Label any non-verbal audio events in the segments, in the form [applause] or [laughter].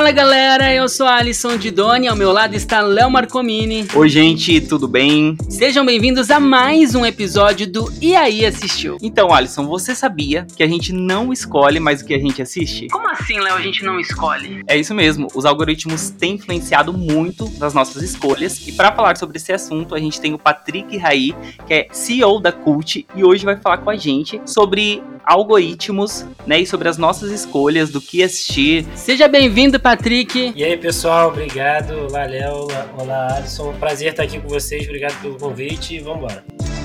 Fala galera, eu sou a Alisson Didoni, ao meu lado está Léo Marcomini. Oi gente, tudo bem? Sejam bem-vindos a mais um episódio do E aí Assistiu. Então Alisson, você sabia que a gente não escolhe mais o que a gente assiste? Como assim, Léo, a gente não escolhe? É isso mesmo, os algoritmos têm influenciado muito nas nossas escolhas e para falar sobre esse assunto a gente tem o Patrick Raí, que é CEO da Cult e hoje vai falar com a gente sobre algoritmos, né, e sobre as nossas escolhas do que assistir. Seja bem-vindo, Patrick. E aí, pessoal, obrigado. Léo. Olá, Alisson. Prazer estar aqui com vocês. Obrigado pelo convite e vamos embora.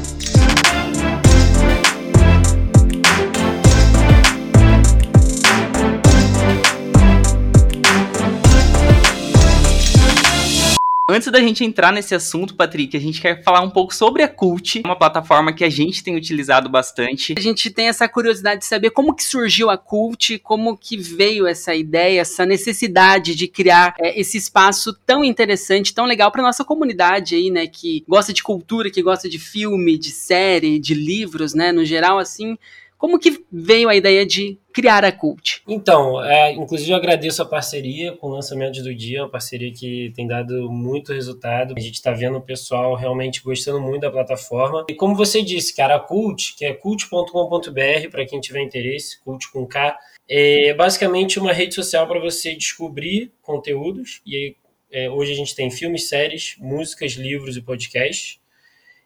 Antes da gente entrar nesse assunto, Patrick, a gente quer falar um pouco sobre a Cult, uma plataforma que a gente tem utilizado bastante. A gente tem essa curiosidade de saber como que surgiu a Cult, como que veio essa ideia, essa necessidade de criar é, esse espaço tão interessante, tão legal para nossa comunidade aí, né, que gosta de cultura, que gosta de filme, de série, de livros, né, no geral assim. Como que veio a ideia de criar a Cult? Então, é, inclusive eu agradeço a parceria com o lançamento do dia, uma parceria que tem dado muito resultado. A gente está vendo o pessoal realmente gostando muito da plataforma. E como você disse, cara, a Cult, que é cult.com.br, para quem tiver interesse, Cult com K, é basicamente uma rede social para você descobrir conteúdos. E aí, é, hoje a gente tem filmes, séries, músicas, livros e podcasts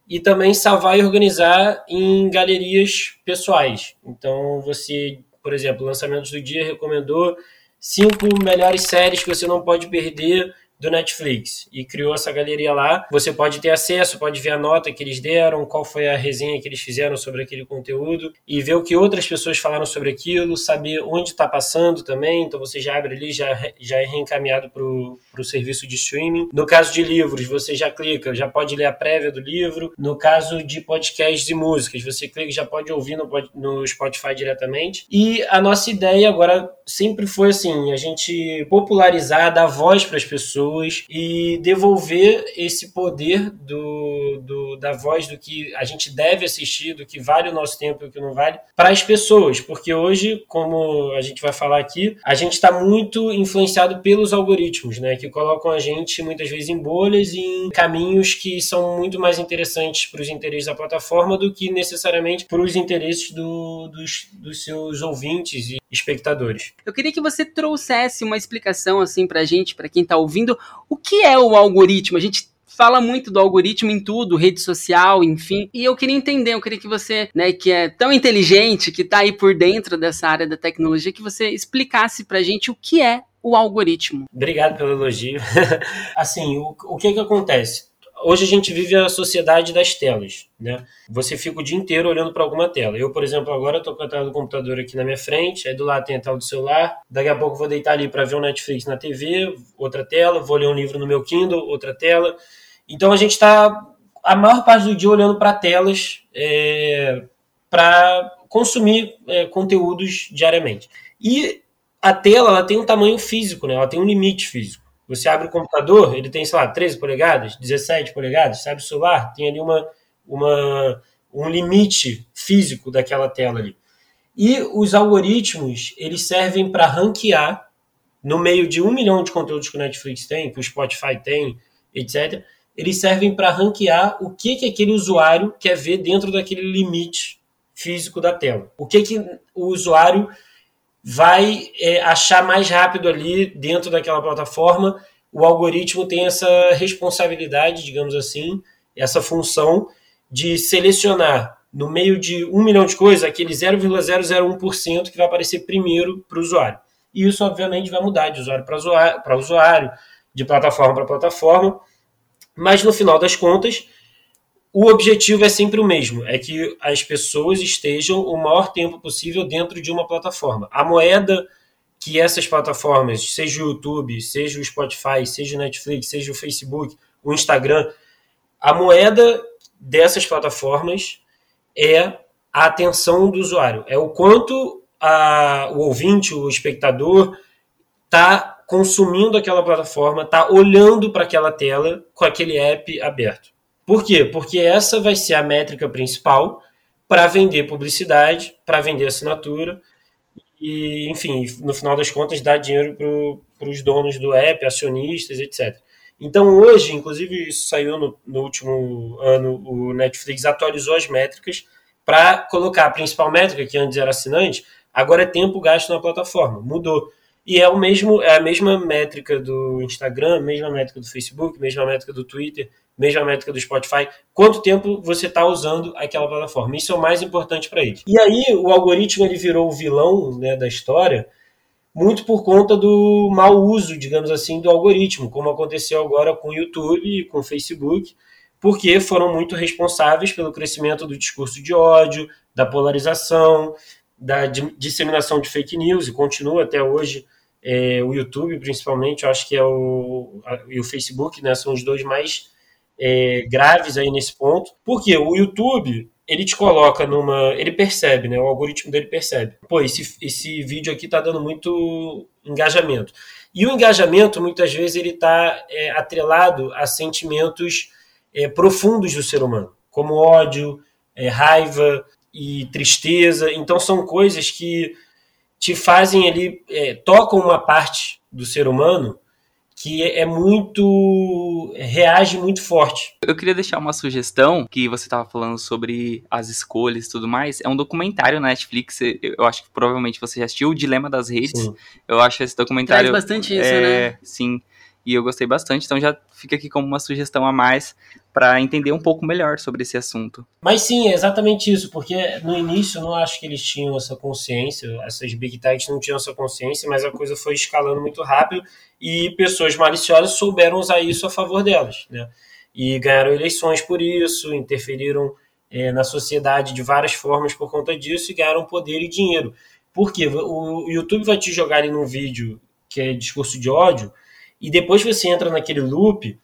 e também salvar e organizar em galerias pessoais. Então, você, por exemplo, lançamentos do dia recomendou cinco melhores séries que você não pode perder do Netflix e criou essa galeria lá. Você pode ter acesso, pode ver a nota que eles deram, qual foi a resenha que eles fizeram sobre aquele conteúdo e ver o que outras pessoas falaram sobre aquilo, saber onde está passando também. Então você já abre ali, já, já é reencaminhado para o serviço de streaming. No caso de livros, você já clica, já pode ler a prévia do livro. No caso de podcasts e músicas, você clica, já pode ouvir no, no Spotify diretamente. E a nossa ideia agora sempre foi assim, a gente popularizar, dar voz para as pessoas pessoas e devolver esse poder do, do, da voz do que a gente deve assistir, do que vale o nosso tempo e o que não vale, para as pessoas, porque hoje, como a gente vai falar aqui, a gente está muito influenciado pelos algoritmos, né, que colocam a gente muitas vezes em bolhas e em caminhos que são muito mais interessantes para os interesses da plataforma do que necessariamente para os interesses do, dos, dos seus ouvintes e espectadores. Eu queria que você trouxesse uma explicação assim para a gente, para quem está ouvindo, o que é o algoritmo? A gente fala muito do algoritmo em tudo, rede social, enfim. E eu queria entender, eu queria que você, né, que é tão inteligente, que está aí por dentro dessa área da tecnologia, que você explicasse pra gente o que é o algoritmo. Obrigado pelo elogio. [laughs] assim, o, o que que acontece? Hoje a gente vive a sociedade das telas, né? Você fica o dia inteiro olhando para alguma tela. Eu, por exemplo, agora estou com a tela do computador aqui na minha frente, aí do lado tem a tela do celular. Daqui a pouco vou deitar ali para ver o Netflix na TV, outra tela. Vou ler um livro no meu Kindle, outra tela. Então a gente está a maior parte do dia olhando para telas é, para consumir é, conteúdos diariamente. E a tela ela tem um tamanho físico, né? Ela tem um limite físico. Você abre o computador, ele tem, sei lá, 13 polegadas, 17 polegadas, sabe o celular, tem ali uma, uma, um limite físico daquela tela ali. E os algoritmos, eles servem para ranquear, no meio de um milhão de conteúdos que o Netflix tem, que o Spotify tem, etc., eles servem para ranquear o que, que aquele usuário quer ver dentro daquele limite físico da tela. O que, que o usuário vai é, achar mais rápido ali dentro daquela plataforma. O algoritmo tem essa responsabilidade, digamos assim, essa função de selecionar no meio de um milhão de coisas aquele 0,001% que vai aparecer primeiro para o usuário. E isso, obviamente, vai mudar de usuário para usuário, usuário, de plataforma para plataforma, mas no final das contas, o objetivo é sempre o mesmo, é que as pessoas estejam o maior tempo possível dentro de uma plataforma. A moeda que essas plataformas, seja o YouTube, seja o Spotify, seja o Netflix, seja o Facebook, o Instagram, a moeda dessas plataformas é a atenção do usuário, é o quanto a, o ouvinte, o espectador, está consumindo aquela plataforma, está olhando para aquela tela com aquele app aberto. Por quê? Porque essa vai ser a métrica principal para vender publicidade, para vender assinatura e, enfim, no final das contas, dar dinheiro os donos do app, acionistas, etc. Então hoje, inclusive isso saiu no, no último ano, o Netflix atualizou as métricas para colocar a principal métrica, que antes era assinante, agora é tempo gasto na plataforma, mudou. E é, o mesmo, é a mesma métrica do Instagram, mesma métrica do Facebook, mesma métrica do Twitter, mesma métrica do Spotify. Quanto tempo você está usando aquela plataforma? Isso é o mais importante para eles. E aí o algoritmo ele virou o vilão né, da história, muito por conta do mau uso, digamos assim, do algoritmo, como aconteceu agora com o YouTube e com o Facebook, porque foram muito responsáveis pelo crescimento do discurso de ódio, da polarização, da disseminação de fake news, e continua até hoje é, o YouTube, principalmente, eu acho que é o, a, e o Facebook, né, são os dois mais é, graves aí nesse ponto, porque o YouTube ele te coloca numa. Ele percebe, né? O algoritmo dele percebe. Pô, esse, esse vídeo aqui tá dando muito engajamento. E o engajamento, muitas vezes, ele tá é, atrelado a sentimentos é, profundos do ser humano, como ódio, é, raiva e tristeza. Então, são coisas que te fazem ali, é, tocam uma parte do ser humano que é muito. reage muito forte. Eu queria deixar uma sugestão que você estava falando sobre as escolhas e tudo mais. É um documentário na Netflix, eu acho que provavelmente você já assistiu, O Dilema das Redes. Sim. Eu acho esse documentário. Traz bastante isso, é, né? Sim e eu gostei bastante, então já fica aqui como uma sugestão a mais para entender um pouco melhor sobre esse assunto. Mas sim, é exatamente isso, porque no início eu não acho que eles tinham essa consciência, essas big techs não tinham essa consciência, mas a coisa foi escalando muito rápido e pessoas maliciosas souberam usar isso a favor delas, né? E ganharam eleições por isso, interferiram é, na sociedade de várias formas por conta disso e ganharam poder e dinheiro. Por quê? O YouTube vai te jogar ali num vídeo que é discurso de ódio, e depois você entra naquele loop,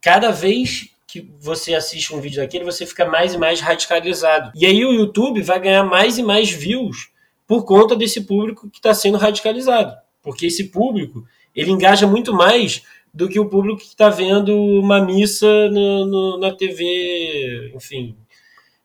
cada vez que você assiste um vídeo daquele, você fica mais e mais radicalizado. E aí o YouTube vai ganhar mais e mais views por conta desse público que está sendo radicalizado. Porque esse público, ele engaja muito mais do que o público que está vendo uma missa no, no, na TV, enfim,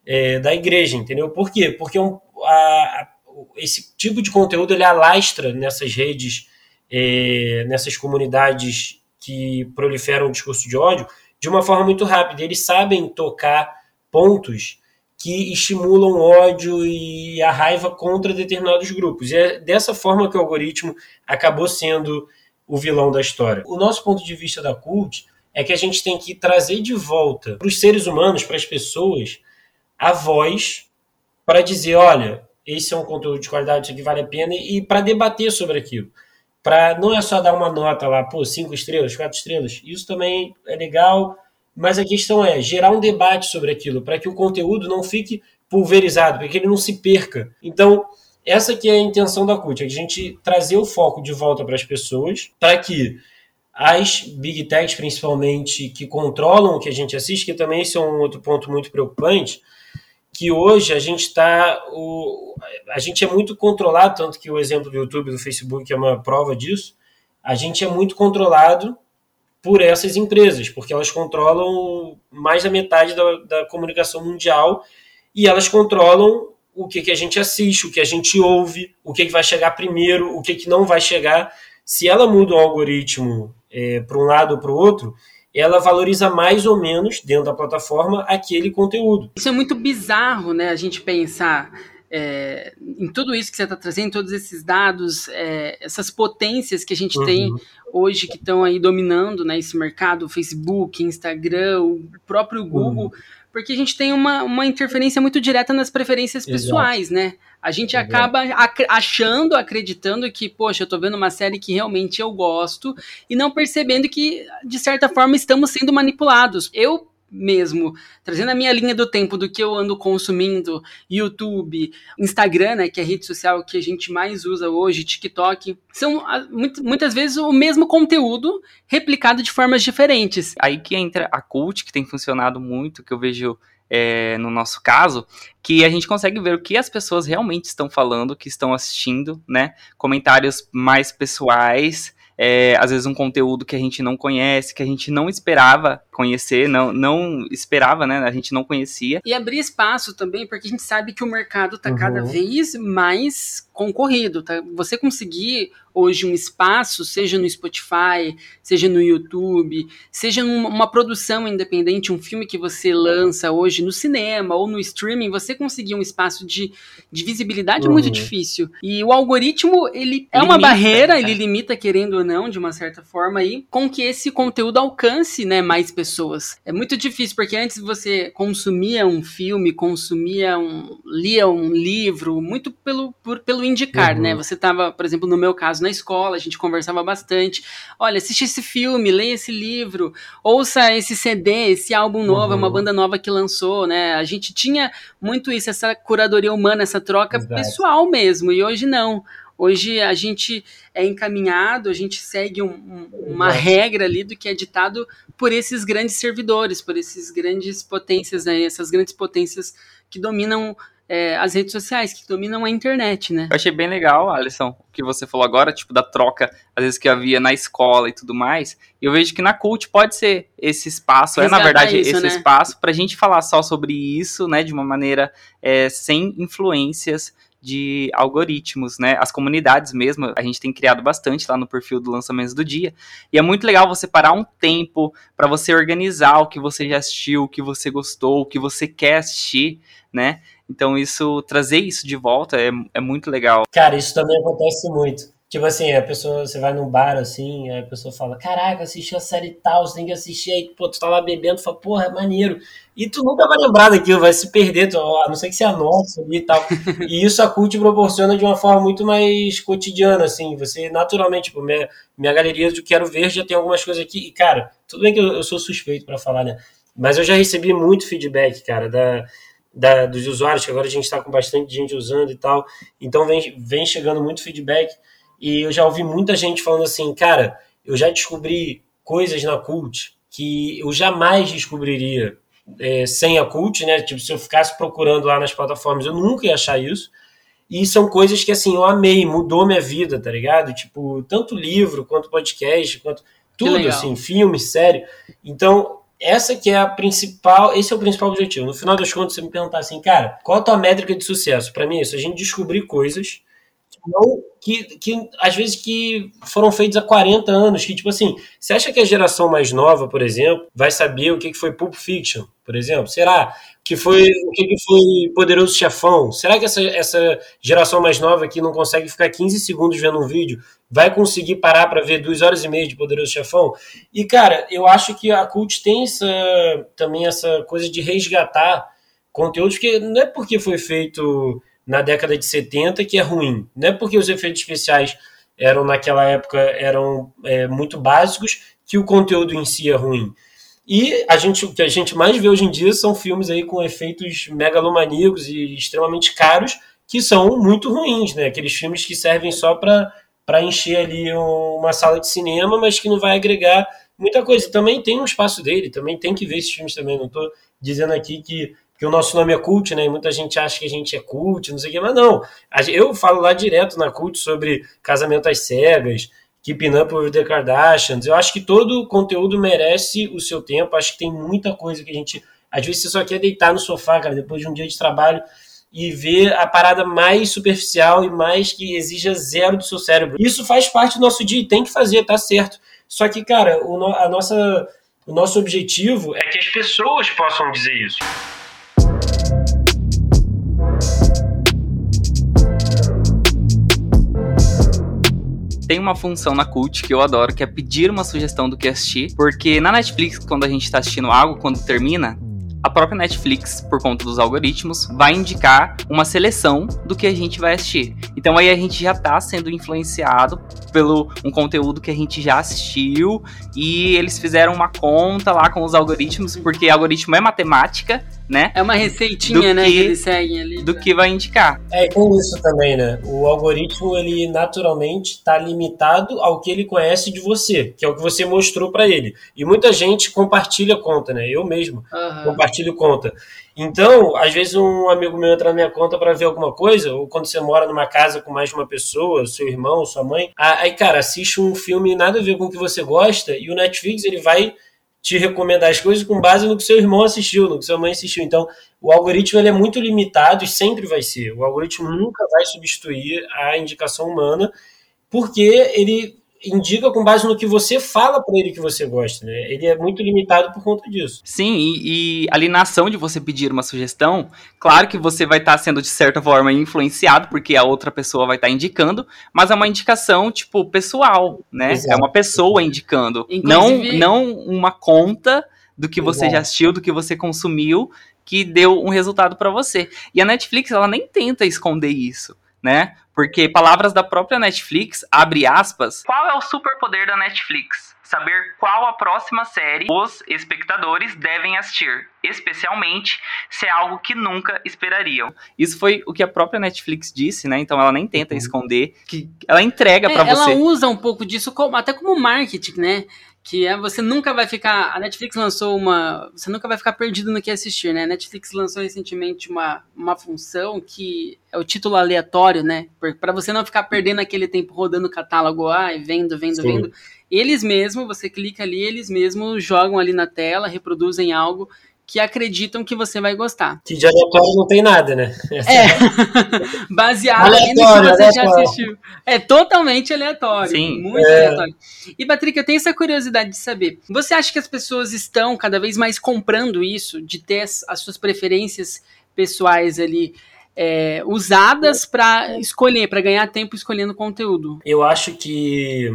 é, da igreja, entendeu? Por quê? Porque um, a, a, esse tipo de conteúdo ele alastra nessas redes é, nessas comunidades que proliferam o discurso de ódio de uma forma muito rápida. Eles sabem tocar pontos que estimulam ódio e a raiva contra determinados grupos. E é dessa forma que o algoritmo acabou sendo o vilão da história. O nosso ponto de vista da cult é que a gente tem que trazer de volta para os seres humanos, para as pessoas, a voz para dizer, olha, esse é um conteúdo de qualidade, isso aqui vale a pena, e para debater sobre aquilo para não é só dar uma nota lá, pô, cinco estrelas, quatro estrelas. Isso também é legal, mas a questão é gerar um debate sobre aquilo, para que o conteúdo não fique pulverizado, para que ele não se perca. Então, essa que é a intenção da CUT, é a gente trazer o foco de volta para as pessoas, para que as big techs, principalmente, que controlam o que a gente assiste, que também esse é um outro ponto muito preocupante, que hoje a gente está. A gente é muito controlado, tanto que o exemplo do YouTube do Facebook é uma prova disso. A gente é muito controlado por essas empresas, porque elas controlam mais da metade da, da comunicação mundial e elas controlam o que, que a gente assiste, o que a gente ouve, o que, que vai chegar primeiro, o que, que não vai chegar. Se ela muda o algoritmo é, para um lado ou para o outro, ela valoriza mais ou menos dentro da plataforma aquele conteúdo. Isso é muito bizarro, né? A gente pensar é, em tudo isso que você está trazendo, todos esses dados, é, essas potências que a gente uhum. tem hoje que estão aí dominando né, esse mercado, Facebook, Instagram, o próprio Google. Uhum porque a gente tem uma, uma interferência muito direta nas preferências Exato. pessoais, né? A gente acaba ac achando, acreditando que, poxa, eu tô vendo uma série que realmente eu gosto e não percebendo que, de certa forma, estamos sendo manipulados. Eu mesmo, trazendo a minha linha do tempo do que eu ando consumindo, YouTube, Instagram, né, que é a rede social que a gente mais usa hoje, TikTok, são muitas vezes o mesmo conteúdo replicado de formas diferentes. Aí que entra a cult, que tem funcionado muito, que eu vejo é, no nosso caso, que a gente consegue ver o que as pessoas realmente estão falando, que estão assistindo, né? Comentários mais pessoais, é, às vezes um conteúdo que a gente não conhece, que a gente não esperava conhecer, não, não esperava, né? A gente não conhecia. E abrir espaço também, porque a gente sabe que o mercado está uhum. cada vez mais concorrido, tá? Você conseguir hoje um espaço, seja no Spotify, seja no YouTube, seja numa produção independente, um filme que você lança hoje no cinema ou no streaming, você conseguir um espaço de, de visibilidade uhum. é muito uhum. difícil. E o algoritmo, ele é limita, uma barreira, é. ele limita, querendo ou não, de uma certa forma, aí, com que esse conteúdo alcance né, mais pessoas. É muito difícil, porque antes você consumia um filme, consumia um. lia um livro, muito pelo, por, pelo indicar, né? uhum. né? Você estava, por exemplo, no meu caso, na escola, a gente conversava bastante. Olha, assiste esse filme, leia esse livro, ouça esse CD, esse álbum novo, é uma uhum. banda nova que lançou, né? A gente tinha muito isso, essa curadoria humana, essa troca Exato. pessoal mesmo, e hoje não. Hoje a gente é encaminhado, a gente segue um, um, uma regra ali do que é ditado por esses grandes servidores, por esses grandes potências, né, essas grandes potências que dominam é, as redes sociais, que dominam a internet, né? Eu achei bem legal, Alisson, o que você falou agora, tipo, da troca, às vezes, que havia na escola e tudo mais. E eu vejo que na Cult pode ser esse espaço, Resgatar é, na verdade, isso, esse né? espaço pra gente falar só sobre isso, né, de uma maneira é, sem influências de algoritmos, né? As comunidades mesmo, a gente tem criado bastante lá no perfil do Lançamentos do Dia. E é muito legal você parar um tempo para você organizar o que você já assistiu, o que você gostou, o que você quer assistir, né? Então, isso, trazer isso de volta é, é muito legal. Cara, isso também acontece muito. Tipo assim, a pessoa, você vai num bar assim, a pessoa fala, caraca, assisti a série tal, você tem que assistir, aí, pô, tu tá lá bebendo, fala, porra, é maneiro. E tu nunca vai lembrar daquilo, vai se perder, tu, a não ser que você anote ali e tal. [laughs] e isso a cult proporciona de uma forma muito mais cotidiana, assim, você naturalmente, tipo, minha, minha galeria do Quero Ver já tem algumas coisas aqui, e cara, tudo bem que eu, eu sou suspeito para falar, né, mas eu já recebi muito feedback, cara, da da, dos usuários, que agora a gente está com bastante gente usando e tal. Então vem, vem chegando muito feedback. E eu já ouvi muita gente falando assim, cara, eu já descobri coisas na Cult que eu jamais descobriria é, sem a Cult, né? Tipo, se eu ficasse procurando lá nas plataformas, eu nunca ia achar isso. E são coisas que, assim, eu amei, mudou minha vida, tá ligado? Tipo, tanto livro, quanto podcast, quanto tudo, assim, filme, série. Então, essa que é a principal, esse é o principal objetivo. No final das contas, você me perguntar assim, cara, qual a tua métrica de sucesso? Para mim é isso, a gente descobrir coisas que, que, que às vezes que foram feitas há 40 anos, que tipo assim, você acha que a geração mais nova, por exemplo, vai saber o que foi Pulp Fiction, por exemplo? Será? que foi o que, foi Poderoso Chefão? Será que essa, essa geração mais nova que não consegue ficar 15 segundos vendo um vídeo vai conseguir parar para ver duas horas e meia de Poderoso Chefão? E cara, eu acho que a Cult tem essa, também essa coisa de resgatar conteúdos, porque não é porque foi feito na década de 70 que é ruim, não é porque os efeitos especiais eram naquela época eram é, muito básicos que o conteúdo em si é ruim. E a gente, o que a gente mais vê hoje em dia são filmes aí com efeitos megalomaníacos e extremamente caros, que são muito ruins, né? Aqueles filmes que servem só para encher ali uma sala de cinema, mas que não vai agregar muita coisa. Também tem um espaço dele, também tem que ver esses filmes também. Não estou dizendo aqui que, que o nosso nome é cult, né? E muita gente acha que a gente é cult, não sei o quê, mas não. Eu falo lá direto na cult sobre casamento às cegas, Keeping Up with the Kardashians. Eu acho que todo conteúdo merece o seu tempo. Acho que tem muita coisa que a gente. Às vezes você só quer deitar no sofá, cara, depois de um dia de trabalho e ver a parada mais superficial e mais que exija zero do seu cérebro. Isso faz parte do nosso dia e tem que fazer, tá certo. Só que, cara, o, a nossa, o nosso objetivo é que as pessoas possam dizer isso. Tem uma função na Cult que eu adoro, que é pedir uma sugestão do que assistir. Porque na Netflix, quando a gente tá assistindo algo, quando termina, a própria Netflix, por conta dos algoritmos, vai indicar uma seleção do que a gente vai assistir. Então aí a gente já está sendo influenciado pelo um conteúdo que a gente já assistiu e eles fizeram uma conta lá com os algoritmos, porque algoritmo é matemática, né? É uma receitinha, né, que, que eles seguem ali. Do que vai indicar. É, tem isso também, né? O algoritmo, ele naturalmente está limitado ao que ele conhece de você, que é o que você mostrou para ele. E muita gente compartilha conta, né? Eu mesmo uhum. compartilho conta. Então, às vezes um amigo meu entra na minha conta para ver alguma coisa, ou quando você mora numa casa com mais de uma pessoa, seu irmão, sua mãe, aí, cara, assiste um filme nada a ver com o que você gosta, e o Netflix, ele vai te recomendar as coisas com base no que seu irmão assistiu, no que sua mãe assistiu. Então, o algoritmo ele é muito limitado e sempre vai ser. O algoritmo nunca vai substituir a indicação humana, porque ele indica com base no que você fala para ele que você gosta, né? Ele é muito limitado por conta disso. Sim, e, e ali na ação de você pedir uma sugestão, claro que você vai estar tá sendo de certa forma influenciado, porque a outra pessoa vai estar tá indicando, mas é uma indicação, tipo, pessoal, né? Exato. É uma pessoa indicando, Inclusive... não, não uma conta do que você Exato. já assistiu, do que você consumiu, que deu um resultado para você. E a Netflix, ela nem tenta esconder isso né? Porque palavras da própria Netflix, abre aspas. Qual é o superpoder da Netflix? Saber qual a próxima série os espectadores devem assistir, especialmente se é algo que nunca esperariam. Isso foi o que a própria Netflix disse, né? Então ela nem tenta uhum. esconder, que ela entrega é, para você. Ela usa um pouco disso como, até como marketing, né? Que é você nunca vai ficar. A Netflix lançou uma. Você nunca vai ficar perdido no que assistir, né? A Netflix lançou recentemente uma, uma função que é o título aleatório, né? Para você não ficar perdendo aquele tempo rodando o catálogo A e vendo, vendo, Sim. vendo. Eles mesmos, você clica ali, eles mesmos jogam ali na tela, reproduzem algo que acreditam que você vai gostar. Que de aleatório não tem nada, né? É. [laughs] Baseado no que você aleatório. já assistiu. É totalmente aleatório. Sim. Muito é. aleatório. E, Patrick, eu tenho essa curiosidade de saber. Você acha que as pessoas estão cada vez mais comprando isso, de ter as, as suas preferências pessoais ali é, usadas para escolher, para ganhar tempo escolhendo conteúdo? Eu acho que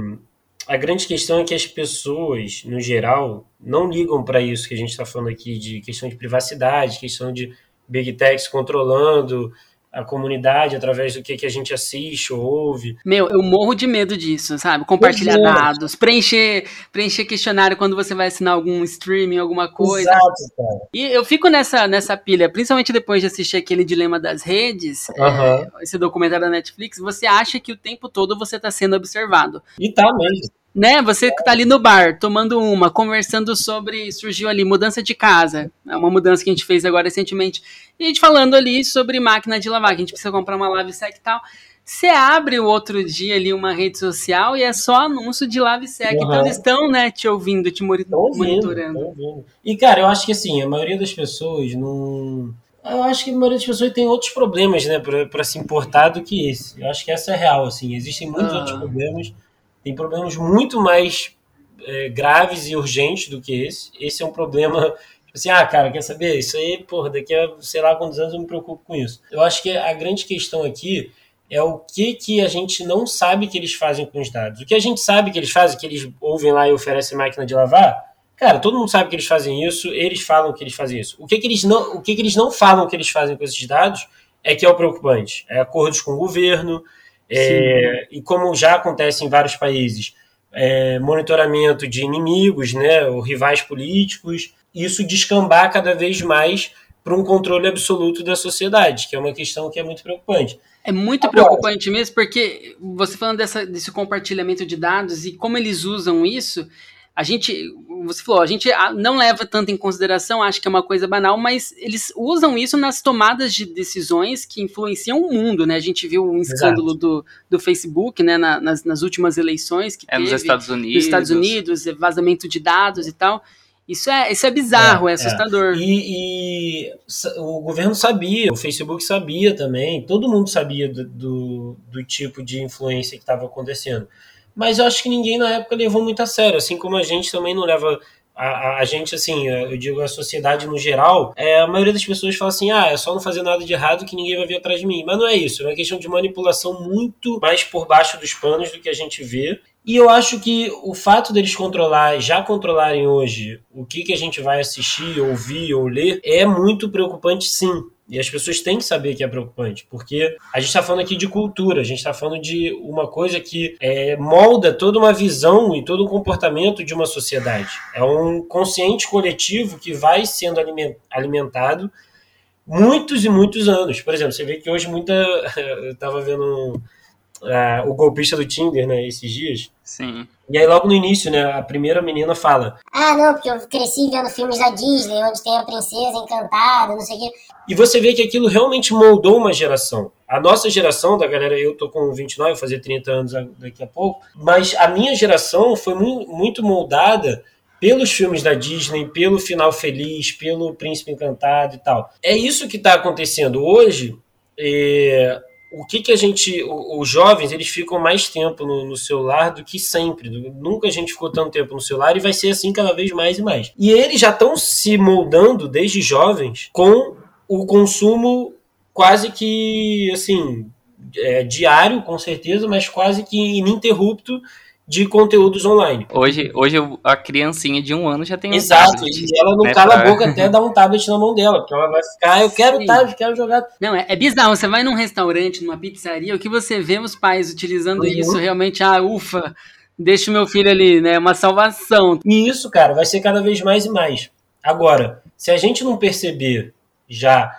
a grande questão é que as pessoas, no geral, não ligam para isso que a gente está falando aqui, de questão de privacidade, questão de big techs controlando a comunidade através do que, que a gente assiste ou ouve. Meu, eu morro de medo disso, sabe? Compartilhar é. dados, preencher, preencher questionário quando você vai assinar algum streaming, alguma coisa. Exato, cara. E eu fico nessa, nessa pilha, principalmente depois de assistir aquele Dilema das Redes, uhum. é, esse documentário da Netflix, você acha que o tempo todo você está sendo observado. E tá mesmo né? Você que tá ali no bar, tomando uma, conversando sobre. Surgiu ali mudança de casa. É uma mudança que a gente fez agora recentemente. E a gente falando ali sobre máquina de lavar, que a gente precisa comprar uma lave sec e tal. Você abre o outro dia ali uma rede social e é só anúncio de lave sec. Uhum. Então eles estão, né, te ouvindo, te monitorando. Ouvindo, E, cara, eu acho que assim, a maioria das pessoas não. Eu acho que a maioria das pessoas tem outros problemas, né, para se importar do que esse. Eu acho que essa é real, assim. Existem muitos uhum. outros problemas tem problemas muito mais é, graves e urgentes do que esse. Esse é um problema tipo assim, ah, cara, quer saber? Isso aí, porra, daqui a sei lá quantos anos eu me preocupo com isso. Eu acho que a grande questão aqui é o que, que a gente não sabe que eles fazem com os dados. O que a gente sabe que eles fazem, que eles ouvem lá e oferecem máquina de lavar, cara, todo mundo sabe que eles fazem isso, eles falam que eles fazem isso. O que, que eles não, o que, que eles não falam que eles fazem com esses dados é que é o preocupante. É acordos com o governo, é, e como já acontece em vários países, é, monitoramento de inimigos, né, ou rivais políticos, isso descambar cada vez mais para um controle absoluto da sociedade, que é uma questão que é muito preocupante. É muito Agora, preocupante mesmo, porque você falando dessa, desse compartilhamento de dados e como eles usam isso, a gente, você falou, a gente não leva tanto em consideração, acho que é uma coisa banal, mas eles usam isso nas tomadas de decisões que influenciam o mundo, né? A gente viu um escândalo do, do Facebook, né, na, nas, nas últimas eleições que é teve, nos Estados Unidos. Nos Estados Unidos, vazamento de dados e tal. Isso é, isso é bizarro, é, é assustador. É. E, e, o governo sabia, o Facebook sabia também, todo mundo sabia do, do, do tipo de influência que estava acontecendo mas eu acho que ninguém na época levou muito a sério, assim como a gente também não leva a, a, a, gente, assim, eu digo a sociedade no geral, é, a maioria das pessoas fala assim: ah, é só não fazer nada de errado que ninguém vai vir atrás de mim. Mas não é isso, é uma questão de manipulação muito mais por baixo dos panos do que a gente vê. E eu acho que o fato deles controlar, já controlarem hoje o que, que a gente vai assistir, ouvir ou ler, é muito preocupante sim. E as pessoas têm que saber que é preocupante, porque a gente está falando aqui de cultura, a gente está falando de uma coisa que é, molda toda uma visão e todo um comportamento de uma sociedade. É um consciente coletivo que vai sendo alimentado muitos e muitos anos. Por exemplo, você vê que hoje muita. [laughs] Eu estava vendo um uh, o golpista do Tinder, né, esses dias. Sim. E aí logo no início, né, a primeira menina fala: "Ah, não, porque eu cresci vendo filmes da Disney, onde tem a princesa encantada, não sei o quê". E você vê que aquilo realmente moldou uma geração. A nossa geração, da galera, eu tô com 29, vou fazer 30 anos daqui a pouco, mas a minha geração foi muito moldada pelos filmes da Disney, pelo final feliz, pelo Príncipe Encantado e tal. É isso que está acontecendo hoje. É, o que, que a gente. Os jovens eles ficam mais tempo no, no, celular do que sempre. Nunca a gente ficou tanto tempo no celular e vai ser assim cada vez mais e mais. E eles já estão se moldando desde jovens com o consumo quase que assim é, diário, com certeza, mas quase que ininterrupto de conteúdos online. Hoje, hoje a criancinha de um ano já tem um Exato, tablet, e ela não né, cala pra... a boca até dar um tablet na mão dela, porque ela vai ficar, eu quero Sim. tablet, quero jogar. Não, é, é, bizarro, você vai num restaurante, numa pizzaria, o que você vê os pais utilizando uhum. isso realmente, ah, ufa, deixa o meu filho ali, né, uma salvação. E isso, cara, vai ser cada vez mais e mais. Agora, se a gente não perceber já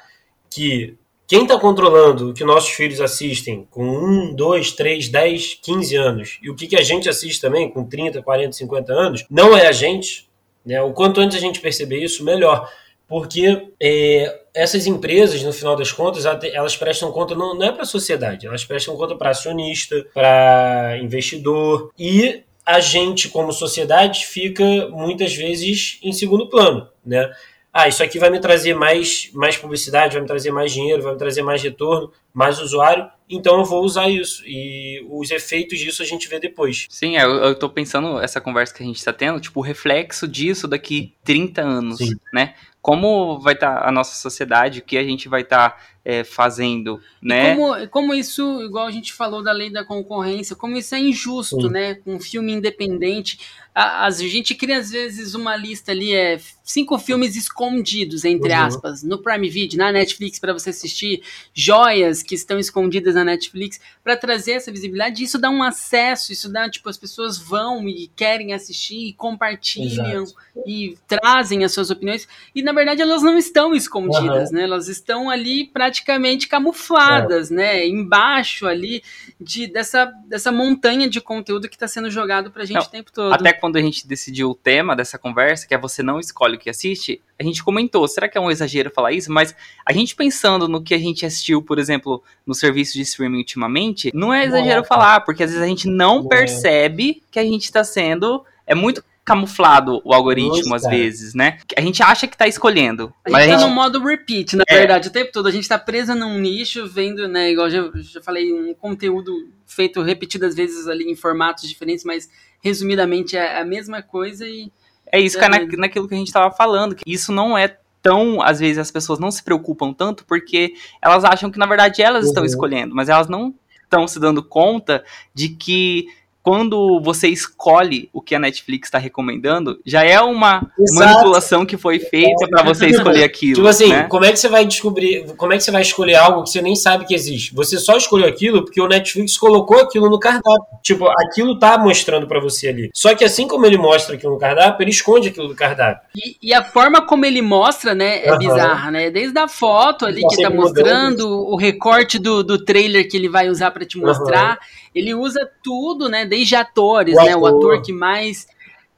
que quem está controlando o que nossos filhos assistem com 1, 2, 3, 10, 15 anos e o que, que a gente assiste também com 30, 40, 50 anos, não é a gente. Né? O quanto antes a gente perceber isso, melhor. Porque é, essas empresas, no final das contas, elas prestam conta não, não é para a sociedade, elas prestam conta para acionista, para investidor e a gente, como sociedade, fica muitas vezes em segundo plano, né? Ah, isso aqui vai me trazer mais, mais publicidade, vai me trazer mais dinheiro, vai me trazer mais retorno, mais usuário, então eu vou usar isso. E os efeitos disso a gente vê depois. Sim, é, eu, eu tô pensando, essa conversa que a gente está tendo, tipo, o reflexo disso daqui 30 anos, Sim. né? Como vai estar tá a nossa sociedade, o que a gente vai estar tá, é, fazendo, né? Como, como, isso, igual a gente falou da lei da concorrência, como isso é injusto, Sim. né? Com um filme independente, a, a, gente cria às vezes uma lista ali, é cinco filmes escondidos, entre uhum. aspas, no Prime Video, na Netflix, para você assistir, joias que estão escondidas na Netflix, para trazer essa visibilidade. Isso dá um acesso, isso dá, tipo, as pessoas vão e querem assistir, e compartilham Exato. e trazem as suas opiniões. E na verdade elas não estão escondidas, uhum. né? Elas estão ali praticamente camufladas, é. né? Embaixo ali de, dessa, dessa montanha de conteúdo que está sendo jogado pra gente não, o tempo todo. Até quando a gente decidiu o tema dessa conversa, que é você não escolhe o que assiste, a gente comentou, será que é um exagero falar isso? Mas a gente pensando no que a gente assistiu, por exemplo, no serviço de streaming ultimamente, não é exagero não, falar, porque às vezes a gente não, não percebe que a gente está sendo. É muito camuflado o algoritmo Nossa. às vezes, né? A gente acha que tá escolhendo. A mas gente a tá gente... no modo repeat, na é. verdade, o tempo todo. A gente tá preso num nicho, vendo, né? Igual já, já falei, um conteúdo feito repetidas vezes ali em formatos diferentes, mas resumidamente é a mesma coisa e. É isso, é, na, naquilo que a gente tava falando, que isso não é tão, às vezes as pessoas não se preocupam tanto porque elas acham que na verdade elas uhum. estão escolhendo, mas elas não estão se dando conta de que quando você escolhe o que a Netflix está recomendando, já é uma Exato. manipulação que foi feita para você escolher aquilo. Tipo assim, né? como é que você vai descobrir, como é que você vai escolher algo que você nem sabe que existe? Você só escolheu aquilo porque o Netflix colocou aquilo no cardápio. Tipo, aquilo tá mostrando para você ali. Só que assim como ele mostra aquilo no cardápio, ele esconde aquilo do cardápio. E, e a forma como ele mostra, né, é uhum. bizarra, né? Desde a foto ali que tá mostrando, o recorte do, do trailer que ele vai usar para te mostrar. Uhum ele usa tudo, né? Desde atores, o né? Ator. O ator que mais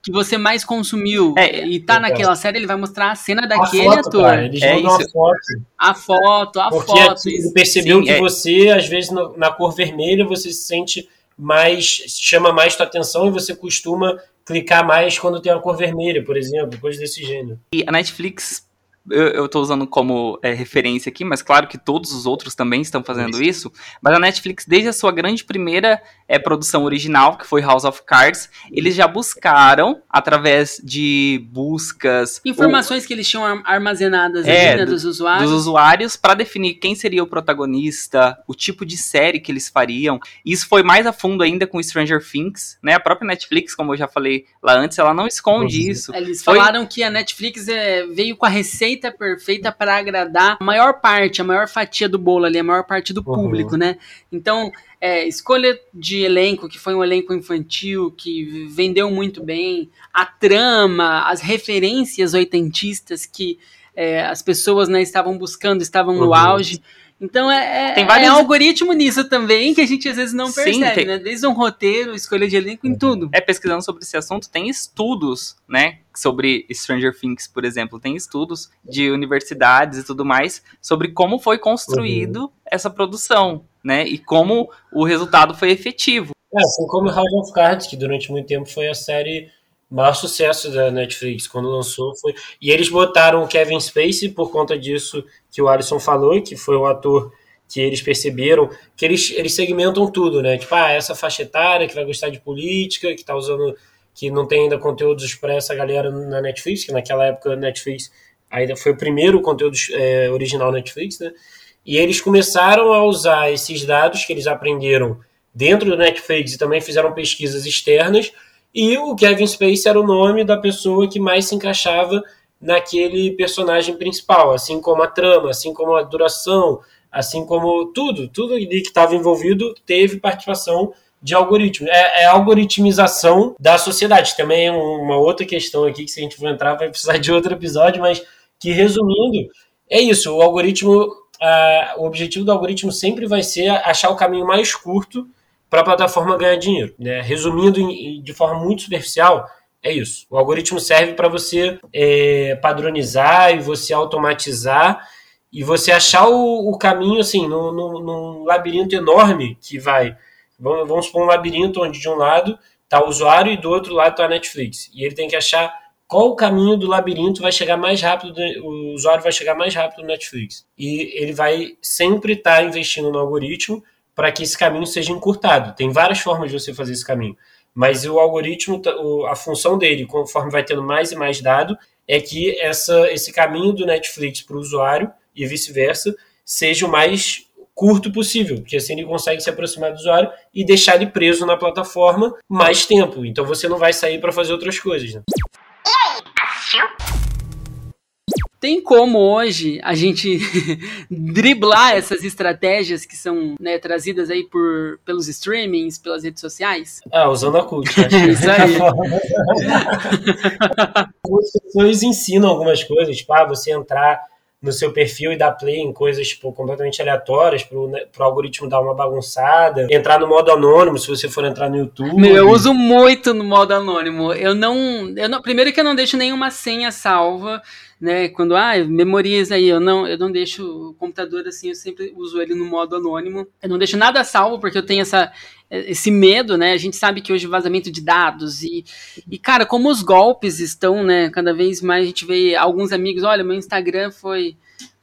que você mais consumiu é, e tá é, naquela série, ele vai mostrar a cena daquele a foto, ator. Cara, eles é isso. a foto. A foto, a Porque foto. Ele percebeu Sim, que é. você, às vezes, na cor vermelha, você se sente mais. chama mais tua atenção e você costuma clicar mais quando tem uma cor vermelha, por exemplo, coisa desse gênero. E a Netflix eu estou usando como é, referência aqui, mas claro que todos os outros também estão fazendo isso. Mas a Netflix, desde a sua grande primeira é, produção original, que foi House of Cards, eles já buscaram, através de buscas. Informações ou, que eles tinham armazenadas é, ali, né, dos usuários. Dos usuários, para definir quem seria o protagonista, o tipo de série que eles fariam. Isso foi mais a fundo ainda com Stranger Things, né? A própria Netflix, como eu já falei lá antes, ela não esconde uhum. isso. Eles foi... falaram que a Netflix é, veio com a receita receita perfeita para agradar a maior parte, a maior fatia do bolo ali, a maior parte do uhum. público, né? Então, é, escolha de elenco, que foi um elenco infantil, que vendeu muito bem, a trama, as referências oitentistas que é, as pessoas né, estavam buscando, estavam no uhum. auge. Então é, é, tem vários... é algoritmo nisso também que a gente às vezes não percebe, Sim, tem... né? Desde um roteiro, escolha de elenco, em tudo. É, pesquisando sobre esse assunto, tem estudos, né? Sobre Stranger Things, por exemplo. Tem estudos de universidades e tudo mais sobre como foi construído uhum. essa produção, né? E como o resultado foi efetivo. É, assim como House of Cards, que durante muito tempo foi a série o maior sucesso da Netflix quando lançou foi. E eles botaram o Kevin Spacey por conta disso que o Alisson falou, que foi o ator que eles perceberam que eles, eles segmentam tudo, né? Tipo, ah, essa faixa etária que vai gostar de política, que tá usando, que não tem ainda conteúdos para essa galera na Netflix, que naquela época a Netflix ainda foi o primeiro conteúdo é, original Netflix, né? E eles começaram a usar esses dados que eles aprenderam dentro do Netflix e também fizeram pesquisas externas. E o Kevin Spacey era o nome da pessoa que mais se encaixava naquele personagem principal, assim como a trama, assim como a duração, assim como tudo, tudo que estava envolvido teve participação de algoritmo. É, é, algoritmização da sociedade. Também é uma outra questão aqui que se a gente for entrar vai precisar de outro episódio, mas que resumindo, é isso, o algoritmo, o objetivo do algoritmo sempre vai ser achar o caminho mais curto para a plataforma ganhar dinheiro. Né? Resumindo em, de forma muito superficial, é isso. O algoritmo serve para você é, padronizar e você automatizar e você achar o, o caminho assim num, num, labirinto enorme que vai. Vamos, vamos supor um labirinto onde de um lado está o usuário e do outro lado está a Netflix. E ele tem que achar qual o caminho do labirinto vai chegar mais rápido, o usuário vai chegar mais rápido no Netflix. E ele vai sempre estar tá investindo no algoritmo para que esse caminho seja encurtado. Tem várias formas de você fazer esse caminho. Mas o algoritmo, tá, a função dele, conforme vai tendo mais e mais dado, é que essa, esse caminho do Netflix para o usuário e vice-versa seja o mais curto possível, porque assim ele consegue se aproximar do usuário e deixar ele preso na plataforma mais tempo. Então você não vai sair para fazer outras coisas. Né? E aí, assistiu? Tem como hoje a gente [laughs] driblar essas estratégias que são né, trazidas aí por, pelos streamings, pelas redes sociais? Ah, usando a cult. [laughs] Isso aí. [laughs] As pessoas ensinam algumas coisas, tipo, ah, você entrar no seu perfil e dar play em coisas tipo, completamente aleatórias para o né, algoritmo dar uma bagunçada. Entrar no modo anônimo, se você for entrar no YouTube. Meu, eu uso muito no modo anônimo. Eu não, eu não. Primeiro que eu não deixo nenhuma senha salva né? Quando ah, memoriza aí, eu não, eu não deixo o computador assim, eu sempre uso ele no modo anônimo. Eu não deixo nada salvo porque eu tenho essa esse medo, né? A gente sabe que hoje vazamento de dados e, e cara, como os golpes estão, né? Cada vez mais a gente vê alguns amigos, olha, meu Instagram foi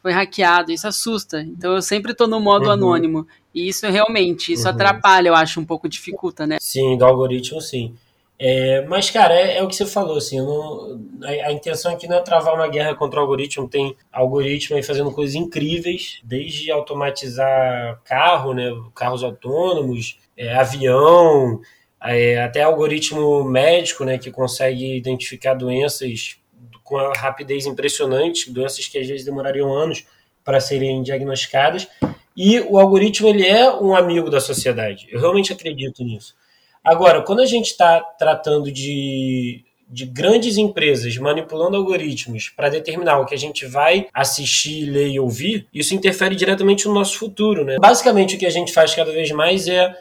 foi hackeado, isso assusta. Então eu sempre tô no modo uhum. anônimo. E isso realmente, isso uhum. atrapalha, eu acho, um pouco dificulta, né? Sim, do algoritmo sim. É, mas, cara, é, é, o que você falou, assim, não, a, a, intenção aqui não é travar uma guerra contra o algoritmo, tem algoritmo aí fazendo coisas incríveis, desde automatizar carro, né, carros autônomos, é, avião, é, até algoritmo médico, né, que consegue identificar doenças com a rapidez impressionante, doenças que às vezes demorariam anos para serem diagnosticadas, e o algoritmo ele é um amigo da sociedade, eu realmente acredito nisso. Agora, quando a gente está tratando de, de grandes empresas manipulando algoritmos para determinar o que a gente vai assistir, ler e ouvir, isso interfere diretamente no nosso futuro. Né? Basicamente, o que a gente faz cada vez mais é,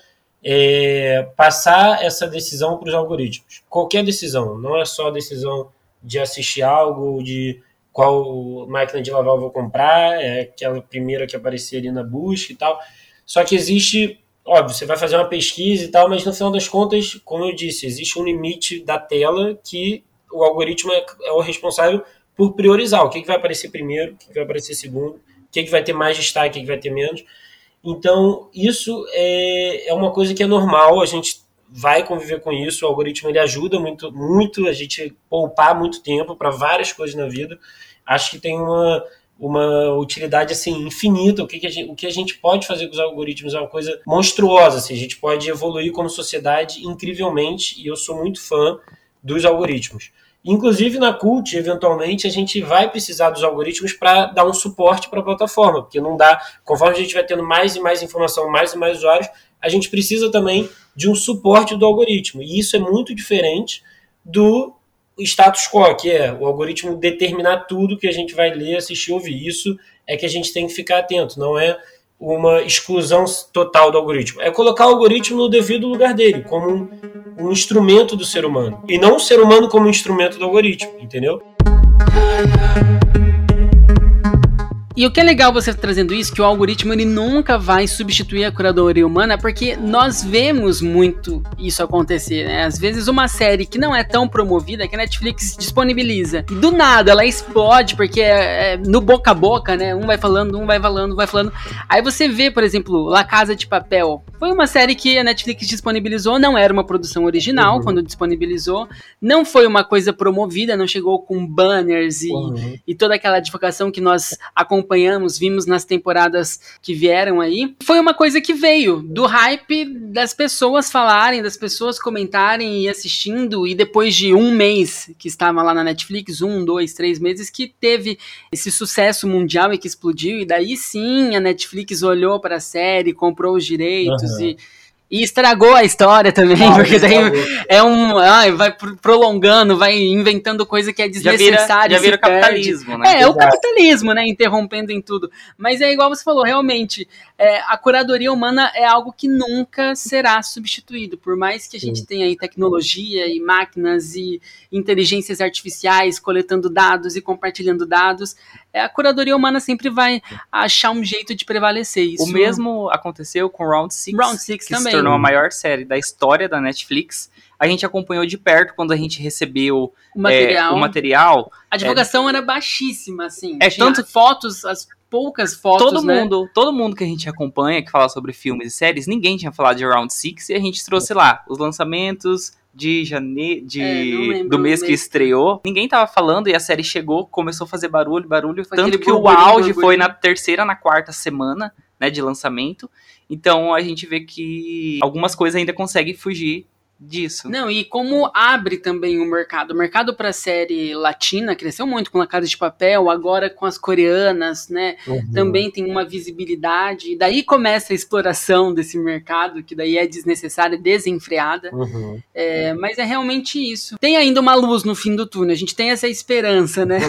é passar essa decisão para os algoritmos. Qualquer decisão, não é só a decisão de assistir algo, de qual máquina de lavar eu vou comprar, é aquela primeira que aparecer ali na busca e tal. Só que existe óbvio, você vai fazer uma pesquisa e tal, mas no final das contas, como eu disse, existe um limite da tela que o algoritmo é, é o responsável por priorizar o que, que vai aparecer primeiro, o que, que vai aparecer segundo, o que, que vai ter mais destaque, o que, que vai ter menos. Então, isso é, é uma coisa que é normal, a gente vai conviver com isso, o algoritmo ele ajuda muito, muito a gente poupar muito tempo para várias coisas na vida. Acho que tem uma uma utilidade assim infinita. O que, que, a gente, o que a gente pode fazer com os algoritmos é uma coisa monstruosa. Assim, a gente pode evoluir como sociedade incrivelmente e eu sou muito fã dos algoritmos. Inclusive na Cult, eventualmente, a gente vai precisar dos algoritmos para dar um suporte para a plataforma, porque não dá, conforme a gente vai tendo mais e mais informação, mais e mais usuários, a gente precisa também de um suporte do algoritmo. E isso é muito diferente do status quo, que é o algoritmo determinar tudo que a gente vai ler, assistir, ouvir. Isso é que a gente tem que ficar atento, não é uma exclusão total do algoritmo. É colocar o algoritmo no devido lugar dele, como um, um instrumento do ser humano. E não o ser humano como instrumento do algoritmo, entendeu? E o que é legal você trazendo isso, que o algoritmo ele nunca vai substituir a curadoria humana, porque nós vemos muito isso acontecer, né? Às vezes uma série que não é tão promovida, que a Netflix disponibiliza, e do nada ela explode, porque é, é no boca a boca, né? Um vai falando, um vai falando, um vai falando. Aí você vê, por exemplo, La Casa de Papel. Foi uma série que a Netflix disponibilizou, não era uma produção original uhum. quando disponibilizou, não foi uma coisa promovida, não chegou com banners e, uhum. e toda aquela divulgação que nós acompanhamos acompanhamos, vimos nas temporadas que vieram aí, foi uma coisa que veio do hype das pessoas falarem, das pessoas comentarem e assistindo, e depois de um mês que estava lá na Netflix, um, dois, três meses, que teve esse sucesso mundial e que explodiu, e daí sim a Netflix olhou para a série, comprou os direitos uhum. e e estragou a história também, ah, porque daí é um. Ai, vai prolongando, vai inventando coisa que é desnecessária. Já vira, já vira capitalismo, né? É, é o capitalismo, né? Interrompendo em tudo. Mas é igual você falou, realmente, é, a curadoria humana é algo que nunca será substituído. Por mais que a gente Sim. tenha aí tecnologia e máquinas e inteligências artificiais coletando dados e compartilhando dados, é, a curadoria humana sempre vai achar um jeito de prevalecer. Isso... O mesmo aconteceu com Round 6, Round Six que também. Tornou a maior série da história da Netflix. A gente acompanhou de perto quando a gente recebeu o material. É, o material. A divulgação é, era baixíssima, assim. É Tinha tanto fotos, as poucas fotos, todo né? mundo, todo mundo que a gente acompanha, que fala sobre filmes e séries, ninguém tinha falado de Round 6 e a gente trouxe lá os lançamentos, de janeiro de, é, do mês que estreou, ninguém tava falando e a série chegou, começou a fazer barulho, barulho, foi tanto que o auge foi na terceira, na quarta semana, né, de lançamento. Então a gente vê que algumas coisas ainda conseguem fugir disso. Não, e como abre também o mercado. O mercado para série latina cresceu muito com a Casa de Papel, agora com as coreanas, né? Uhum. Também tem uma visibilidade. E daí começa a exploração desse mercado, que daí é desnecessária, desenfreada. Uhum. É, mas é realmente isso. Tem ainda uma luz no fim do túnel, a gente tem essa esperança, né?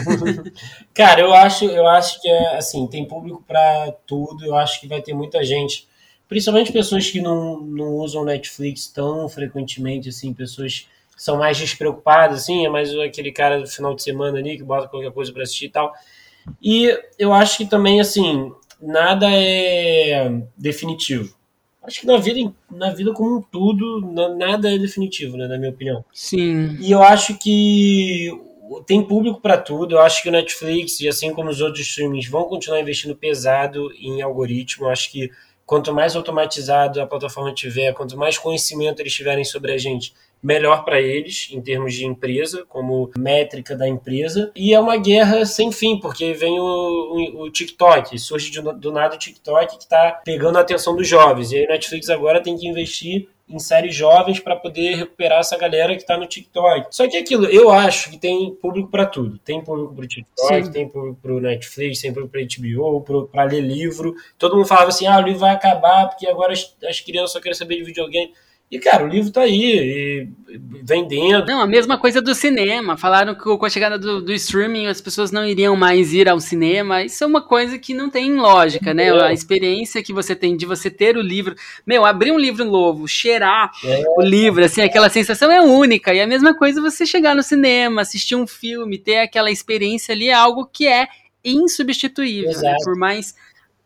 [laughs] Cara, eu acho, eu acho que é assim, tem público para tudo, eu acho que vai ter muita gente principalmente pessoas que não, não usam Netflix tão frequentemente, assim, pessoas que são mais despreocupadas, assim, é mais aquele cara do final de semana ali que bota qualquer coisa para assistir e tal. E eu acho que também, assim, nada é definitivo. Acho que na vida, na vida como um todo, nada é definitivo, né, na minha opinião. Sim. E eu acho que tem público para tudo. Eu acho que o Netflix, e assim como os outros streamings, vão continuar investindo pesado em algoritmo. Eu acho que quanto mais automatizado a plataforma tiver, quanto mais conhecimento eles tiverem sobre a gente, melhor para eles em termos de empresa, como métrica da empresa. E é uma guerra sem fim, porque vem o, o, o TikTok, surge do, do nada o TikTok que está pegando a atenção dos jovens. E aí Netflix agora tem que investir em séries jovens para poder recuperar essa galera que está no TikTok. Só que aquilo, eu acho que tem público para tudo. Tem público para o TikTok, Sim. tem público para o Netflix, tem público para HBO, para ler livro. Todo mundo falava assim: ah, o livro vai acabar porque agora as, as crianças só querem saber de videogame. E, cara, o livro tá aí, vendendo. Não, a mesma coisa do cinema. Falaram que com a chegada do, do, streaming as pessoas não iriam mais ir ao cinema. Isso é uma coisa que não tem lógica, né? É. A experiência que você tem de você ter o livro. Meu, abrir um livro novo, cheirar é. o livro, assim, aquela sensação é única. E a mesma coisa você chegar no cinema, assistir um filme, ter aquela experiência ali, é algo que é insubstituível. Né? Por mais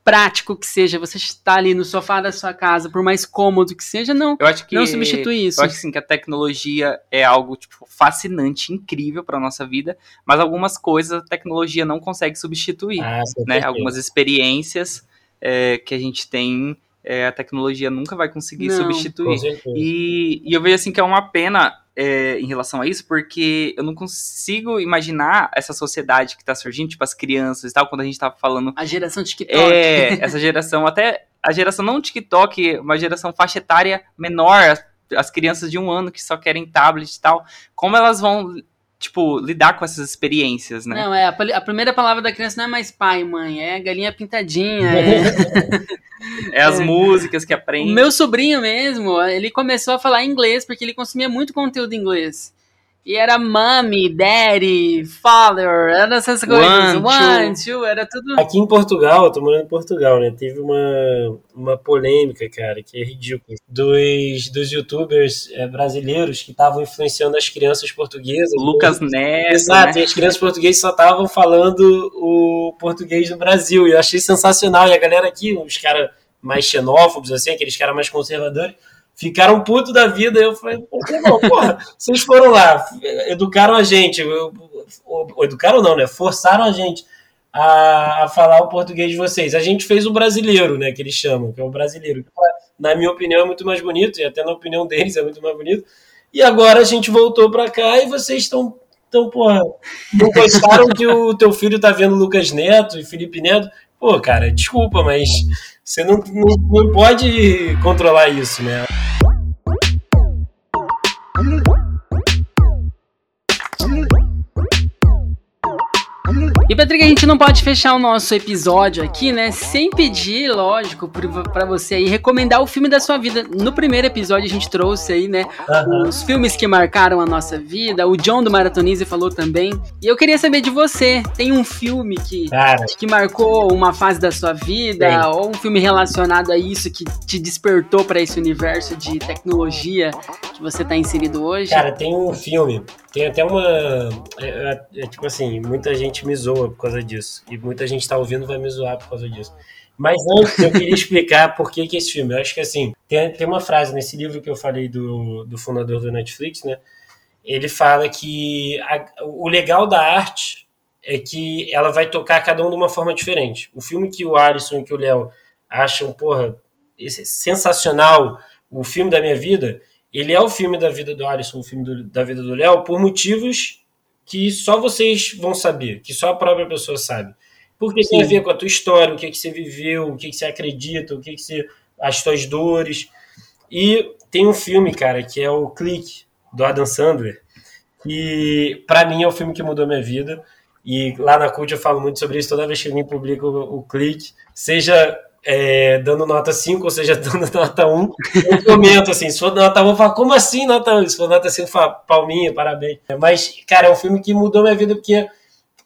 prático que seja, você está ali no sofá da sua casa, por mais cômodo que seja, não, eu acho que, não substitui isso. Eu acho sim que a tecnologia é algo tipo, fascinante, incrível para nossa vida, mas algumas coisas a tecnologia não consegue substituir, ah, né? Algumas experiências é, que a gente tem é, a tecnologia nunca vai conseguir não, substituir. E, e eu vejo assim que é uma pena é, em relação a isso, porque eu não consigo imaginar essa sociedade que está surgindo, tipo as crianças e tal, quando a gente estava falando. A geração TikTok. É, essa geração, até a geração não TikTok, uma geração faixa etária menor, as, as crianças de um ano que só querem tablet e tal, como elas vão tipo, lidar com essas experiências, né? Não, é, a, a, primeira palavra da criança não é mais pai, mãe, é galinha pintadinha. é, [laughs] é as é. músicas que aprende. O meu sobrinho mesmo, ele começou a falar inglês porque ele consumia muito conteúdo em inglês. E era mommy, daddy, father, eram essas coisas. One, One, two, era tudo. Aqui em Portugal, eu tô morando em Portugal, né? Teve uma, uma polêmica, cara, que é ridícula. Dos, dos youtubers é, brasileiros que estavam influenciando as crianças portuguesas. Lucas Neto. Exato, né? e as crianças portuguesas só estavam falando o português do Brasil. E eu achei sensacional. E a galera aqui, os caras mais xenófobos, assim, aqueles caras mais conservadores, ficaram puto da vida. Eu falei, não, porra, vocês foram lá, educaram a gente. Educaram não, né? Forçaram a gente a, a falar o português de vocês. A gente fez o brasileiro, né? Que eles chamam, que é o brasileiro. Na minha opinião, é muito mais bonito, e até na opinião deles é muito mais bonito. E agora a gente voltou pra cá e vocês estão. Então, porra, não gostaram que o teu filho tá vendo Lucas Neto e Felipe Neto? Pô, cara, desculpa, mas você não, não, não pode controlar isso, né? Patrick, a gente não pode fechar o nosso episódio aqui, né? Sem pedir, lógico, pra você aí recomendar o filme da sua vida. No primeiro episódio a gente trouxe aí, né? Aham. Os filmes que marcaram a nossa vida. O John do Maratonize falou também. E eu queria saber de você. Tem um filme que, Cara, que marcou uma fase da sua vida? Tem. Ou um filme relacionado a isso que te despertou pra esse universo de tecnologia que você tá inserido hoje? Cara, tem um filme, tem até uma. É, é- é tipo assim, muita gente me zoa por causa disso. E muita gente tá ouvindo vai me zoar por causa disso. Mas antes eu queria explicar por que, que esse filme. Eu acho que assim, tem, tem uma frase nesse livro que eu falei do, do fundador do Netflix, né? Ele fala que a- o legal da arte é que ela vai tocar cada um de uma forma diferente. O filme que o Alisson e que o Léo acham, porra, sensacional, o filme da minha vida, ele é o filme da vida do Alisson, o filme do- da vida do Léo, por motivos que só vocês vão saber, que só a própria pessoa sabe. Porque tem a Sim. ver com a tua história, o que, que você viveu, o que, que você acredita, o que, que você. as tuas dores. E tem um filme, cara, que é o Clique, do Adam Sandler, que pra mim é o filme que mudou minha vida. E lá na CUT eu falo muito sobre isso toda vez que alguém publica o, o Clique, seja é, dando nota 5 ou seja [laughs] dando nota 1, eu comento assim, se for nota 1, eu falo, como assim nota 1? Se for nota 5, eu falo, palminha, parabéns. Mas, cara, é um filme que mudou minha vida porque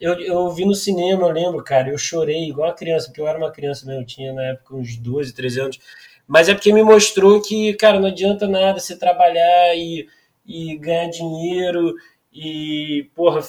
eu, eu vi no cinema, eu lembro, cara, eu chorei igual a criança, porque eu era uma criança mesmo, eu tinha na época uns 12, 13 anos. Mas é porque me mostrou que, cara, não adianta nada você trabalhar e, e ganhar dinheiro e, porra,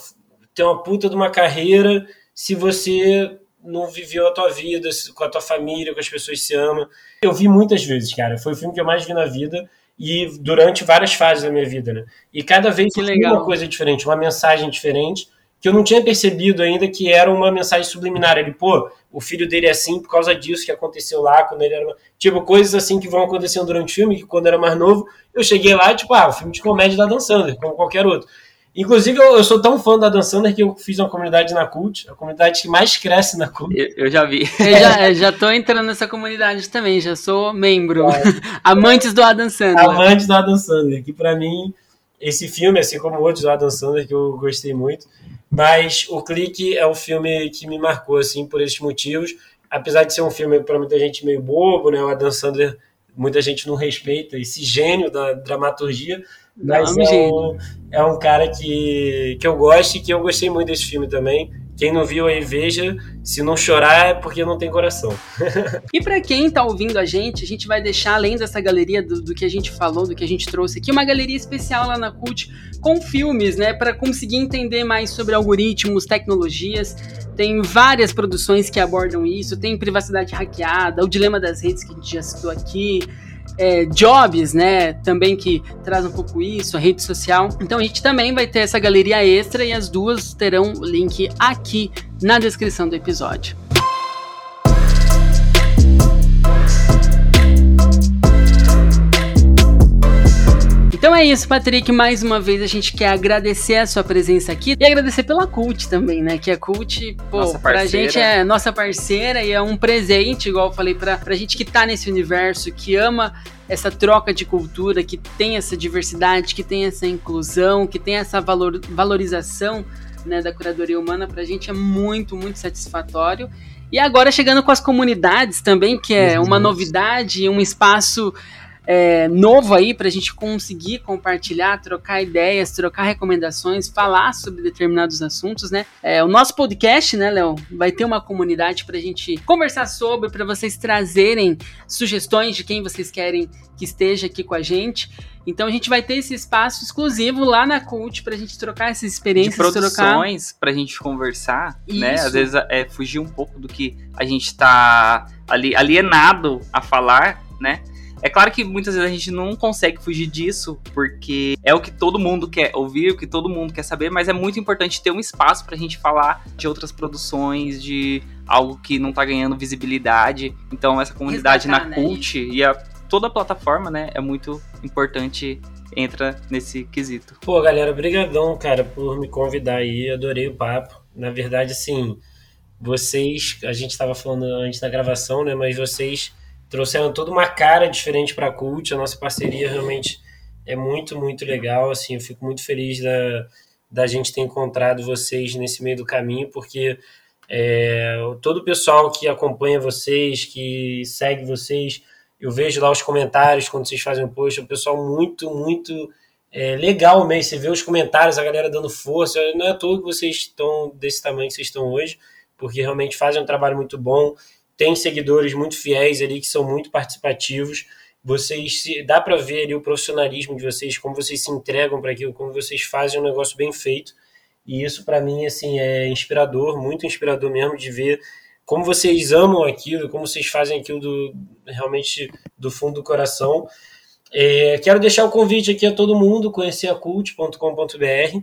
ter uma puta de uma carreira se você não viveu a tua vida se- com a tua família, com as pessoas que você ama. Eu vi muitas vezes, cara. Foi o filme que eu mais vi na vida e durante várias fases da minha vida, né? E cada vez Que legal. uma coisa diferente, uma mensagem diferente que eu não tinha percebido ainda que era uma mensagem subliminar. Ele, pô, o filho dele é assim por causa disso que aconteceu lá quando ele era. Tipo, coisas assim que vão acontecendo durante o filme, que quando era mais novo, eu cheguei lá, tipo, ah, o filme de comédia da Dan Sandler, como qualquer outro. Inclusive, eu, eu sou tão fã da Dan Sandler que eu fiz uma comunidade na Cult, a comunidade que mais cresce na Cult. Eu, eu já vi. Eu já, [laughs] eu já tô entrando nessa comunidade também, já sou membro. [laughs] Amantes do Adam Sandler. Amante do Adam Sandler, que pra mim, esse filme, assim como outros do Adam Sandler, que eu gostei muito, mas o Clique é um filme que me marcou, assim, por esses motivos. Apesar de ser um filme para muita gente meio bobo, né? O Adam Sandler, muita gente não respeita esse gênio da dramaturgia, mas é um, é um cara que, que eu gosto e que eu gostei muito desse filme também. Quem não viu aí, veja. Se não chorar, é porque não tem coração. E pra quem tá ouvindo a gente, a gente vai deixar, além dessa galeria do, do que a gente falou, do que a gente trouxe aqui, uma galeria especial lá na Cult com filmes, né? Pra conseguir entender mais sobre algoritmos, tecnologias. Tem várias produções que abordam isso, tem privacidade hackeada, o dilema das redes que a gente já citou aqui. É, Jobs, né? Também que traz um pouco isso, a rede social. Então a gente também vai ter essa galeria extra e as duas terão o link aqui na descrição do episódio. Então é isso, Patrick. Mais uma vez a gente quer agradecer a sua presença aqui e agradecer pela Cult também, né? Que a Cult, pô, Nossa pra gente é nossa parceira e é um presente, igual eu falei, pra, pra gente que tá nesse universo, que ama essa troca de cultura, que tem essa diversidade, que tem essa inclusão, que tem essa valor, valorização né, da curadoria humana, pra gente é muito, muito satisfatório. E agora chegando com as comunidades também, que é uma novidade, um espaço é, novo aí para a gente conseguir compartilhar, trocar ideias, trocar recomendações, falar sobre determinados assuntos, né? É, o nosso podcast, né, Léo, vai ter uma comunidade para a gente conversar sobre, para vocês trazerem sugestões de quem vocês querem que esteja aqui com a gente. Então a gente vai ter esse espaço exclusivo lá na Cult pra gente trocar essas experiências, de produções trocar... pra gente conversar, Isso. né? Às vezes é fugir um pouco do que a gente tá ali alienado a falar, né? É claro que muitas vezes a gente não consegue fugir disso, porque é o que todo mundo quer ouvir, o que todo mundo quer saber, mas é muito importante ter um espaço pra gente falar de outras produções, de algo que não tá ganhando visibilidade. Então essa comunidade Resgatar, na né, Cult e a, toda a plataforma, né, é muito importante entra nesse quesito. Pô, galera, brigadão, cara, por me convidar aí, adorei o papo. Na verdade, assim, vocês, a gente estava falando antes da gravação, né, mas vocês trouxeram toda uma cara diferente para a Cult, a nossa parceria realmente é muito, muito legal, assim, eu fico muito feliz da, da gente ter encontrado vocês nesse meio do caminho, porque é, todo o pessoal que acompanha vocês, que segue vocês, eu vejo lá os comentários quando vocês fazem um post, é um pessoal muito, muito é, legal mesmo. Você vê os comentários, a galera dando força. Não é à toa que vocês estão desse tamanho que vocês estão hoje, porque realmente fazem um trabalho muito bom. Tem seguidores muito fiéis ali que são muito participativos. Vocês se, dá para ver ali o profissionalismo de vocês, como vocês se entregam para aquilo, como vocês fazem um negócio bem feito. E isso para mim assim é inspirador, muito inspirador mesmo de ver como vocês amam aquilo, como vocês fazem aquilo do, realmente do fundo do coração. É, quero deixar o convite aqui a todo mundo conhecer a cult.com.br.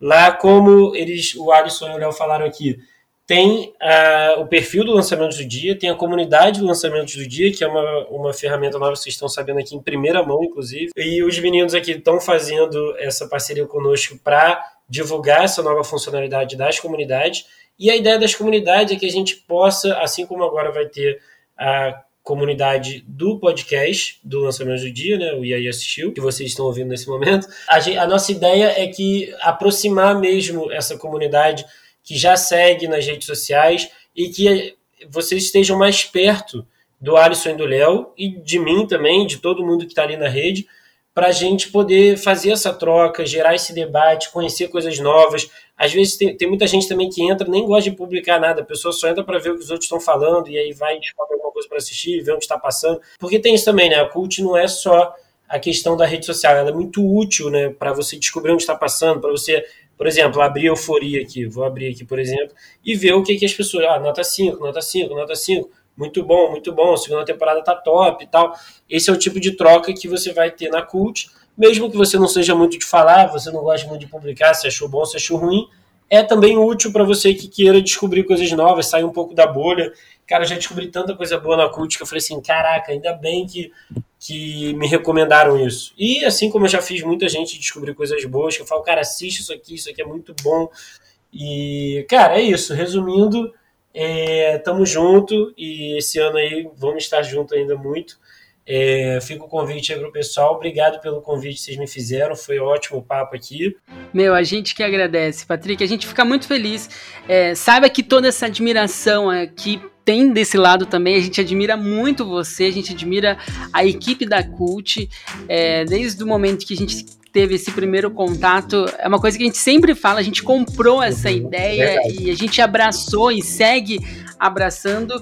Lá, como eles, o Alisson e o Léo falaram aqui, tem uh, o perfil do lançamento do dia, tem a comunidade do lançamento do dia, que é uma, uma ferramenta nova, vocês estão sabendo aqui em primeira mão, inclusive. E os meninos aqui estão fazendo essa parceria conosco para divulgar essa nova funcionalidade das comunidades. E a ideia das comunidades é que a gente possa, assim como agora vai ter a comunidade do podcast do lançamento do dia, né, o IAI assistiu, que vocês estão ouvindo nesse momento. A, gente, a nossa ideia é que aproximar mesmo essa comunidade que já segue nas redes sociais e que vocês estejam mais perto do Alisson e do Léo e de mim também, de todo mundo que está ali na rede, para a gente poder fazer essa troca, gerar esse debate, conhecer coisas novas. Às vezes tem, tem muita gente também que entra, nem gosta de publicar nada, a pessoa só entra para ver o que os outros estão falando e aí vai descobrir alguma coisa para assistir, ver onde está passando. Porque tem isso também, né? A cult não é só a questão da rede social, ela é muito útil, né, para você descobrir onde está passando, para você, por exemplo, abrir euforia aqui, vou abrir aqui, por exemplo, e ver o que, que as pessoas, ah, nota 5, nota 5, nota 5, muito bom, muito bom, segunda temporada tá top e tal. Esse é o tipo de troca que você vai ter na Cult, mesmo que você não seja muito de falar, você não gosta muito de publicar, se achou bom, se achou ruim, é também útil para você que queira descobrir coisas novas, sair um pouco da bolha. Cara, eu já descobri tanta coisa boa na Cult que eu falei assim, caraca, ainda bem que, que me recomendaram isso. E assim como eu já fiz muita gente descobrir coisas boas, que eu falo, cara, assiste isso aqui, isso aqui é muito bom. E, cara, é isso. Resumindo, é, tamo junto e esse ano aí vamos estar junto ainda muito. É, fica o convite aí pro pessoal. Obrigado pelo convite que vocês me fizeram. Foi ótimo o papo aqui. Meu, a gente que agradece, Patrick. A gente fica muito feliz. É, saiba que toda essa admiração aqui tem desse lado também. A gente admira muito você, a gente admira a equipe da Cult. É, desde o momento que a gente teve esse primeiro contato, é uma coisa que a gente sempre fala, a gente comprou essa ideia verdade. e a gente abraçou e segue abraçando.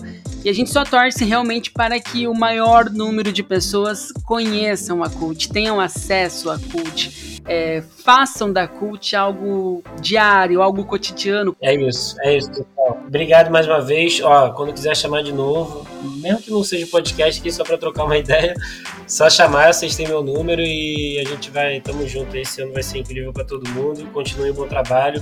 E a gente só torce realmente para que o maior número de pessoas conheçam a Cult, tenham acesso à Cult, é, façam da Cult algo diário, algo cotidiano. É isso, é isso, pessoal. Obrigado mais uma vez. Ó, quando quiser chamar de novo, mesmo que não seja podcast aqui, só para trocar uma [laughs] ideia, só chamar, vocês têm meu número e a gente vai, tamo junto. Esse ano vai ser incrível para todo mundo. Continue o bom trabalho,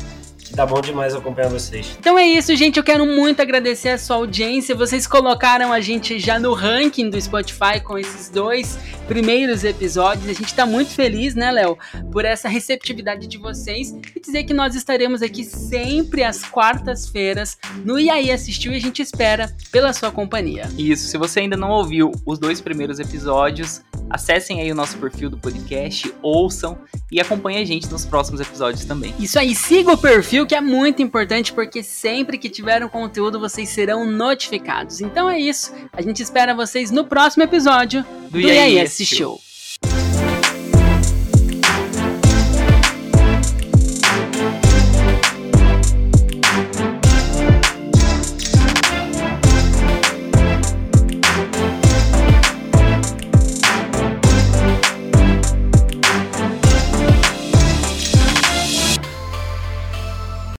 tá bom demais acompanhar vocês. Então é isso, gente. Eu quero muito agradecer a sua audiência. Vocês colocaram a gente já no ranking do Spotify com esses dois primeiros episódios. A gente tá muito feliz, né, Léo, por essa receptividade de vocês e dizer que nós estaremos aqui sempre às quartas-feiras no IAI Assistiu e a gente espera pela sua companhia. Isso, se você ainda não ouviu os dois primeiros episódios, Acessem aí o nosso perfil do podcast, ouçam e acompanhem a gente nos próximos episódios também. Isso aí, siga o perfil que é muito importante porque sempre que tiver um conteúdo vocês serão notificados. Então é isso, a gente espera vocês no próximo episódio do, do E aí Show.